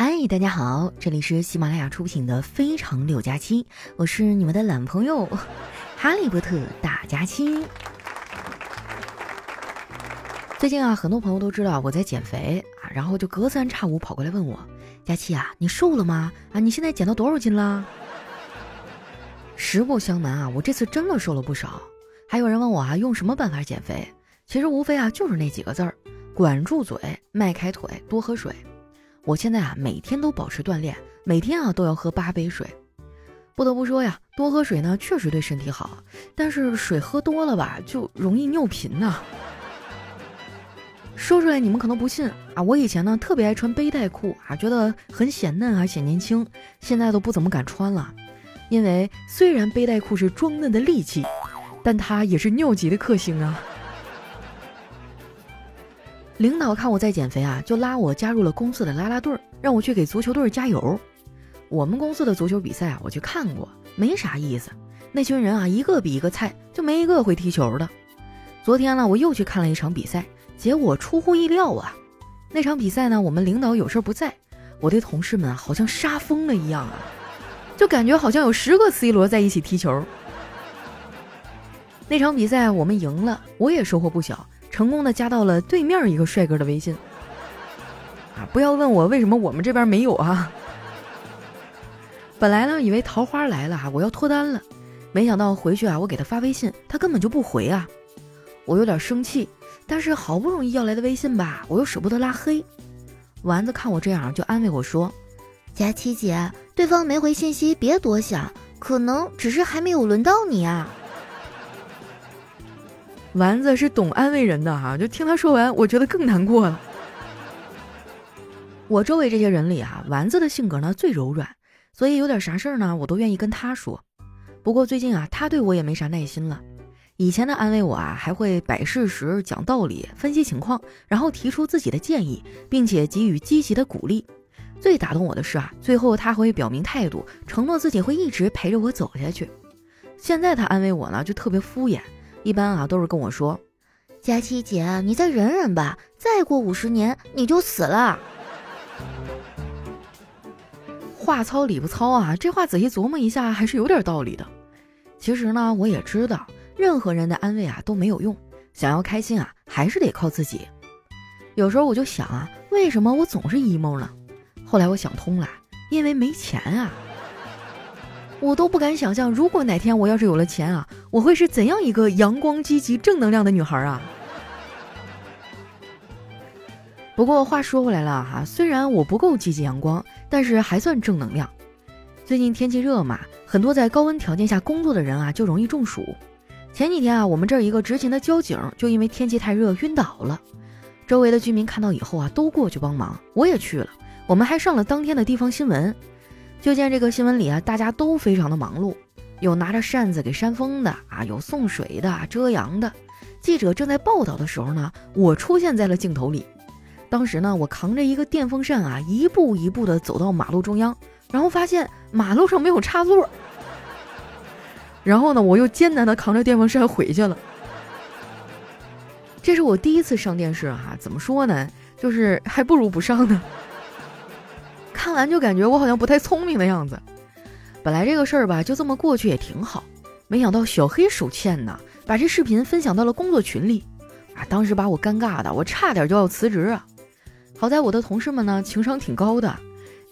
嗨，大家好，这里是喜马拉雅出品的《非常六加七》，我是你们的懒朋友哈利波特大家期。最近啊，很多朋友都知道我在减肥啊，然后就隔三差五跑过来问我：“佳期啊，你瘦了吗？啊，你现在减到多少斤了？”实不相瞒啊，我这次真的瘦了不少。还有人问我啊，用什么办法减肥？其实无非啊，就是那几个字儿：管住嘴，迈开腿，多喝水。我现在啊，每天都保持锻炼，每天啊都要喝八杯水。不得不说呀，多喝水呢确实对身体好，但是水喝多了吧，就容易尿频呐。说出来你们可能不信啊，我以前呢特别爱穿背带裤啊，觉得很显嫩啊，显年轻。现在都不怎么敢穿了，因为虽然背带裤是装嫩的利器，但它也是尿急的克星啊。领导看我在减肥啊，就拉我加入了公司的啦啦队，让我去给足球队加油。我们公司的足球比赛啊，我去看过，没啥意思。那群人啊，一个比一个菜，就没一个会踢球的。昨天呢，我又去看了一场比赛，结果出乎意料啊。那场比赛呢，我们领导有事不在，我的同事们好像杀疯了一样啊，就感觉好像有十个 C 罗在一起踢球。那场比赛我们赢了，我也收获不小。成功的加到了对面一个帅哥的微信，啊！不要问我为什么我们这边没有啊。本来呢，以为桃花来了哈，我要脱单了，没想到回去啊，我给他发微信，他根本就不回啊。我有点生气，但是好不容易要来的微信吧，我又舍不得拉黑。丸子看我这样，就安慰我说：“佳琪姐，对方没回信息，别多想，可能只是还没有轮到你啊。”丸子是懂安慰人的哈，就听他说完，我觉得更难过了。我周围这些人里啊，丸子的性格呢最柔软，所以有点啥事儿呢，我都愿意跟他说。不过最近啊，他对我也没啥耐心了。以前的安慰我啊，还会摆事实、讲道理、分析情况，然后提出自己的建议，并且给予积极的鼓励。最打动我的是啊，最后他会表明态度，承诺自己会一直陪着我走下去。现在他安慰我呢，就特别敷衍。一般啊都是跟我说，佳琪姐，你再忍忍吧，再过五十年你就死了。话糙理不糙啊，这话仔细琢磨一下还是有点道理的。其实呢，我也知道，任何人的安慰啊都没有用，想要开心啊还是得靠自己。有时候我就想啊，为什么我总是 emo 呢？后来我想通了，因为没钱啊。我都不敢想象，如果哪天我要是有了钱啊，我会是怎样一个阳光、积极、正能量的女孩啊！不过话说回来了哈，虽然我不够积极阳光，但是还算正能量。最近天气热嘛，很多在高温条件下工作的人啊，就容易中暑。前几天啊，我们这儿一个执勤的交警就因为天气太热晕倒了，周围的居民看到以后啊，都过去帮忙，我也去了，我们还上了当天的地方新闻。就见这个新闻里啊，大家都非常的忙碌，有拿着扇子给扇风的啊，有送水的、遮阳的。记者正在报道的时候呢，我出现在了镜头里。当时呢，我扛着一个电风扇啊，一步一步的走到马路中央，然后发现马路上没有插座。然后呢，我又艰难的扛着电风扇回去了。这是我第一次上电视哈，怎么说呢，就是还不如不上呢。看完就感觉我好像不太聪明的样子。本来这个事儿吧，就这么过去也挺好。没想到小黑手欠呢，把这视频分享到了工作群里，啊，当时把我尴尬的，我差点就要辞职啊。好在我的同事们呢，情商挺高的，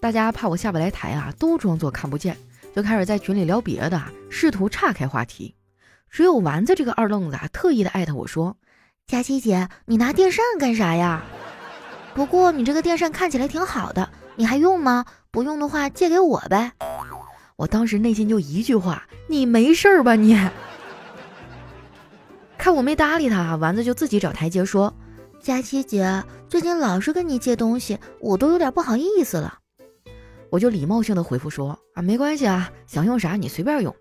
大家怕我下不来台啊，都装作看不见，就开始在群里聊别的，试图岔开话题。只有丸子这个二愣子啊，特意的艾特我说：“佳琪姐，你拿电扇干啥呀？不过你这个电扇看起来挺好的。”你还用吗？不用的话借给我呗。我当时内心就一句话：你没事儿吧你？看我没搭理他，丸子就自己找台阶说：“佳琪姐，最近老是跟你借东西，我都有点不好意思了。”我就礼貌性的回复说：“啊，没关系啊，想用啥你随便用。”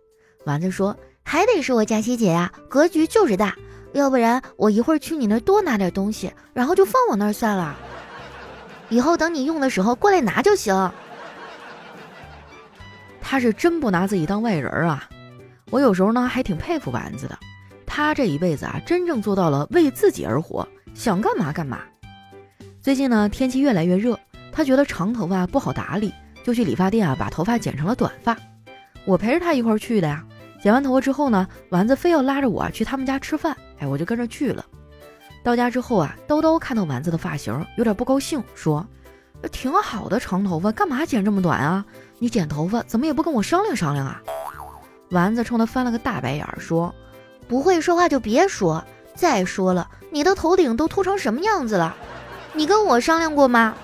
丸子说：“还得是我佳琪姐呀，格局就是大，要不然我一会儿去你那儿多拿点东西，然后就放我那儿算了。”以后等你用的时候过来拿就行。他是真不拿自己当外人啊！我有时候呢还挺佩服丸子的，他这一辈子啊真正做到了为自己而活，想干嘛干嘛。最近呢天气越来越热，他觉得长头发不好打理，就去理发店啊把头发剪成了短发。我陪着他一块儿去的呀。剪完头发之后呢，丸子非要拉着我去他们家吃饭，哎，我就跟着去了。到家之后啊，叨叨看到丸子的发型，有点不高兴，说：“挺好的长头发，干嘛剪这么短啊？你剪头发怎么也不跟我商量商量啊？”丸子冲他翻了个大白眼，说：“不会说话就别说。再说了，你的头顶都秃成什么样子了？你跟我商量过吗？”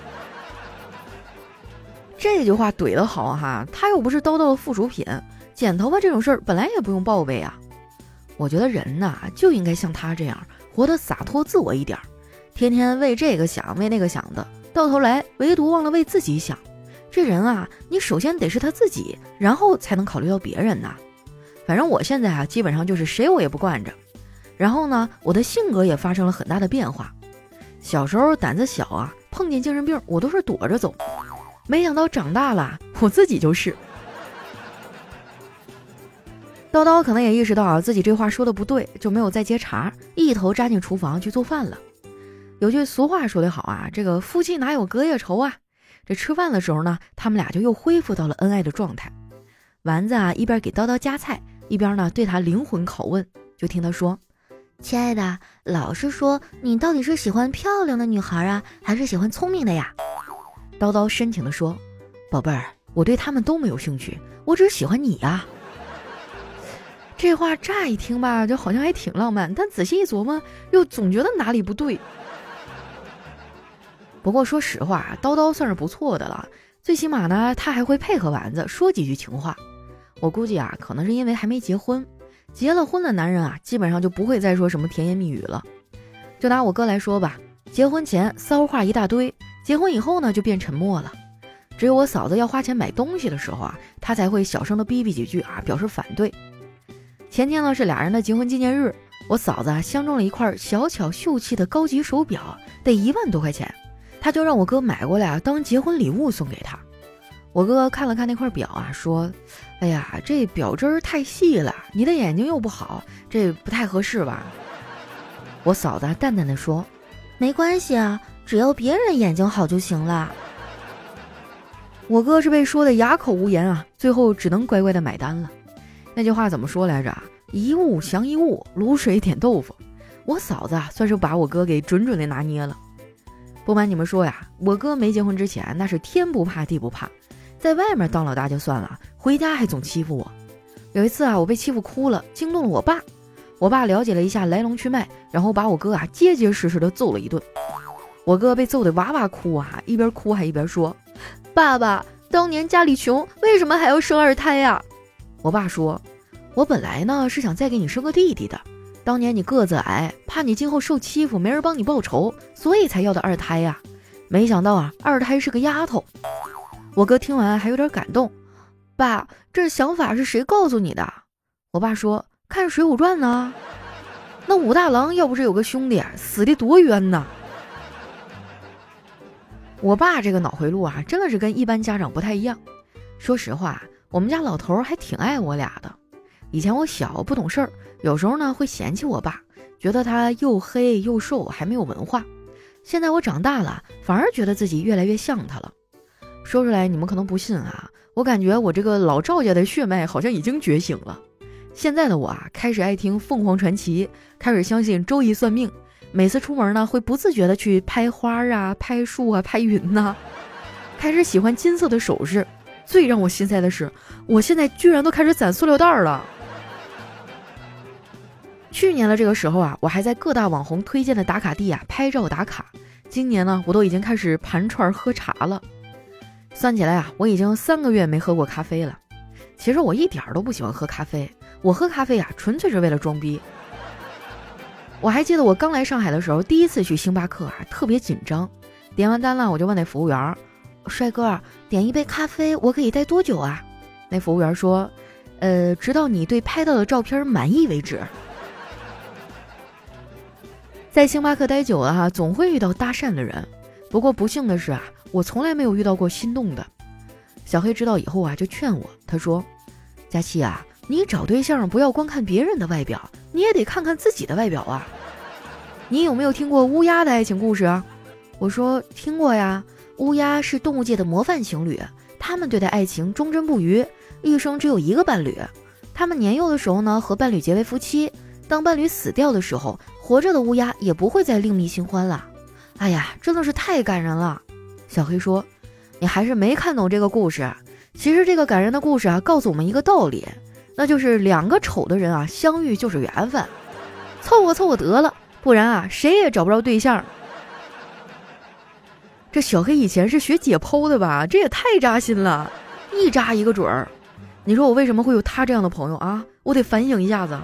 这句话怼得好哈，他又不是叨叨的附属品。剪头发这种事儿本来也不用报备啊，我觉得人呐就应该像他这样活得洒脱自我一点，天天为这个想为那个想的，到头来唯独忘了为自己想。这人啊，你首先得是他自己，然后才能考虑到别人呐。反正我现在啊，基本上就是谁我也不惯着。然后呢，我的性格也发生了很大的变化。小时候胆子小啊，碰见精神病我都是躲着走，没想到长大了我自己就是。叨叨可能也意识到啊自己这话说的不对，就没有再接茬，一头扎进厨房去做饭了。有句俗话说得好啊，这个夫妻哪有隔夜仇啊？这吃饭的时候呢，他们俩就又恢复到了恩爱的状态。丸子啊一边给叨叨夹菜，一边呢对他灵魂拷问，就听他说：“亲爱的，老实说，你到底是喜欢漂亮的女孩啊，还是喜欢聪明的呀？”叨叨深情地说：“宝贝儿，我对他们都没有兴趣，我只喜欢你呀。”这话乍一听吧，就好像还挺浪漫，但仔细一琢磨，又总觉得哪里不对。不过说实话，叨叨算是不错的了，最起码呢，他还会配合丸子说几句情话。我估计啊，可能是因为还没结婚，结了婚的男人啊，基本上就不会再说什么甜言蜜语了。就拿我哥来说吧，结婚前骚话一大堆，结婚以后呢，就变沉默了。只有我嫂子要花钱买东西的时候啊，他才会小声的逼逼几句啊，表示反对。前天呢是俩人的结婚纪念日，我嫂子啊相中了一块小巧秀气的高级手表，得一万多块钱，她就让我哥买过来当结婚礼物送给她。我哥看了看那块表啊，说：“哎呀，这表针太细了，你的眼睛又不好，这不太合适吧？”我嫂子淡淡的说：“没关系啊，只要别人眼睛好就行了。”我哥是被说的哑口无言啊，最后只能乖乖的买单了。那句话怎么说来着？一物降一物，卤水点豆腐。我嫂子啊，算是把我哥给准准的拿捏了。不瞒你们说呀，我哥没结婚之前那是天不怕地不怕，在外面当老大就算了，回家还总欺负我。有一次啊，我被欺负哭了，惊动了我爸。我爸了解了一下来龙去脉，然后把我哥啊结结实实的揍了一顿。我哥被揍得哇哇哭啊，一边哭还一边说：“爸爸，当年家里穷，为什么还要生二胎呀？”我爸说：“我本来呢是想再给你生个弟弟的，当年你个子矮，怕你今后受欺负，没人帮你报仇，所以才要的二胎呀。没想到啊，二胎是个丫头。”我哥听完还有点感动：“爸，这想法是谁告诉你的？”我爸说：“看《水浒传》呢，那武大郎要不是有个兄弟，死的多冤呐。”我爸这个脑回路啊，真的是跟一般家长不太一样。说实话。我们家老头还挺爱我俩的。以前我小不懂事儿，有时候呢会嫌弃我爸，觉得他又黑又瘦，还没有文化。现在我长大了，反而觉得自己越来越像他了。说出来你们可能不信啊，我感觉我这个老赵家的血脉好像已经觉醒了。现在的我啊，开始爱听凤凰传奇，开始相信周易算命，每次出门呢会不自觉的去拍花啊、拍树啊、拍云呐，开始喜欢金色的首饰。最让我心塞的是，我现在居然都开始攒塑料袋了。去年的这个时候啊，我还在各大网红推荐的打卡地啊拍照打卡。今年呢，我都已经开始盘串喝茶了。算起来啊，我已经三个月没喝过咖啡了。其实我一点都不喜欢喝咖啡，我喝咖啡啊，纯粹是为了装逼。我还记得我刚来上海的时候，第一次去星巴克啊，特别紧张。点完单了，我就问那服务员。帅哥，点一杯咖啡，我可以待多久啊？那服务员说：“呃，直到你对拍到的照片满意为止。”在星巴克待久了哈，总会遇到搭讪的人。不过不幸的是啊，我从来没有遇到过心动的。小黑知道以后啊，就劝我，他说：“佳琪啊，你找对象不要光看别人的外表，你也得看看自己的外表啊。你有没有听过乌鸦的爱情故事？”我说：“听过呀。”乌鸦是动物界的模范情侣，他们对待爱情忠贞不渝，一生只有一个伴侣。他们年幼的时候呢，和伴侣结为夫妻。当伴侣死掉的时候，活着的乌鸦也不会再另觅新欢了。哎呀，真的是太感人了。小黑说：“你还是没看懂这个故事。其实这个感人的故事啊，告诉我们一个道理，那就是两个丑的人啊，相遇就是缘分，凑合凑合得了，不然啊，谁也找不着对象。”这小黑以前是学解剖的吧？这也太扎心了，一扎一个准儿。你说我为什么会有他这样的朋友啊？我得反省一下子。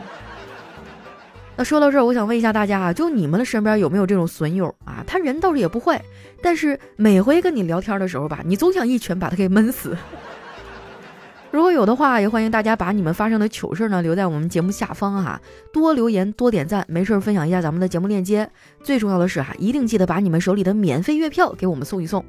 那说到这儿，我想问一下大家啊，就你们的身边有没有这种损友啊？他人倒是也不坏，但是每回跟你聊天的时候吧，你总想一拳把他给闷死。如果有的话，也欢迎大家把你们发生的糗事呢留在我们节目下方哈，多留言多点赞，没事分享一下咱们的节目链接。最重要的是哈，一定记得把你们手里的免费月票给我们送一送。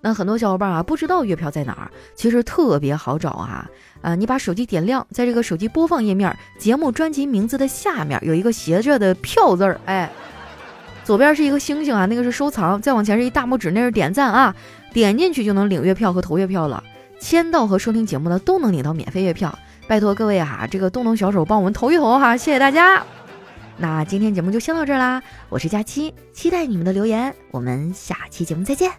那很多小伙伴啊不知道月票在哪儿，其实特别好找啊啊！你把手机点亮，在这个手机播放页面节目专辑名字的下面有一个斜着的票字儿，哎，左边是一个星星啊，那个是收藏，再往前是一大拇指，那是点赞啊，点进去就能领月票和投月票了。签到和收听节目呢，都能领到免费月票。拜托各位哈，这个动动小手帮我们投一投哈，谢谢大家。那今天节目就先到这儿啦，我是佳期，期待你们的留言，我们下期节目再见。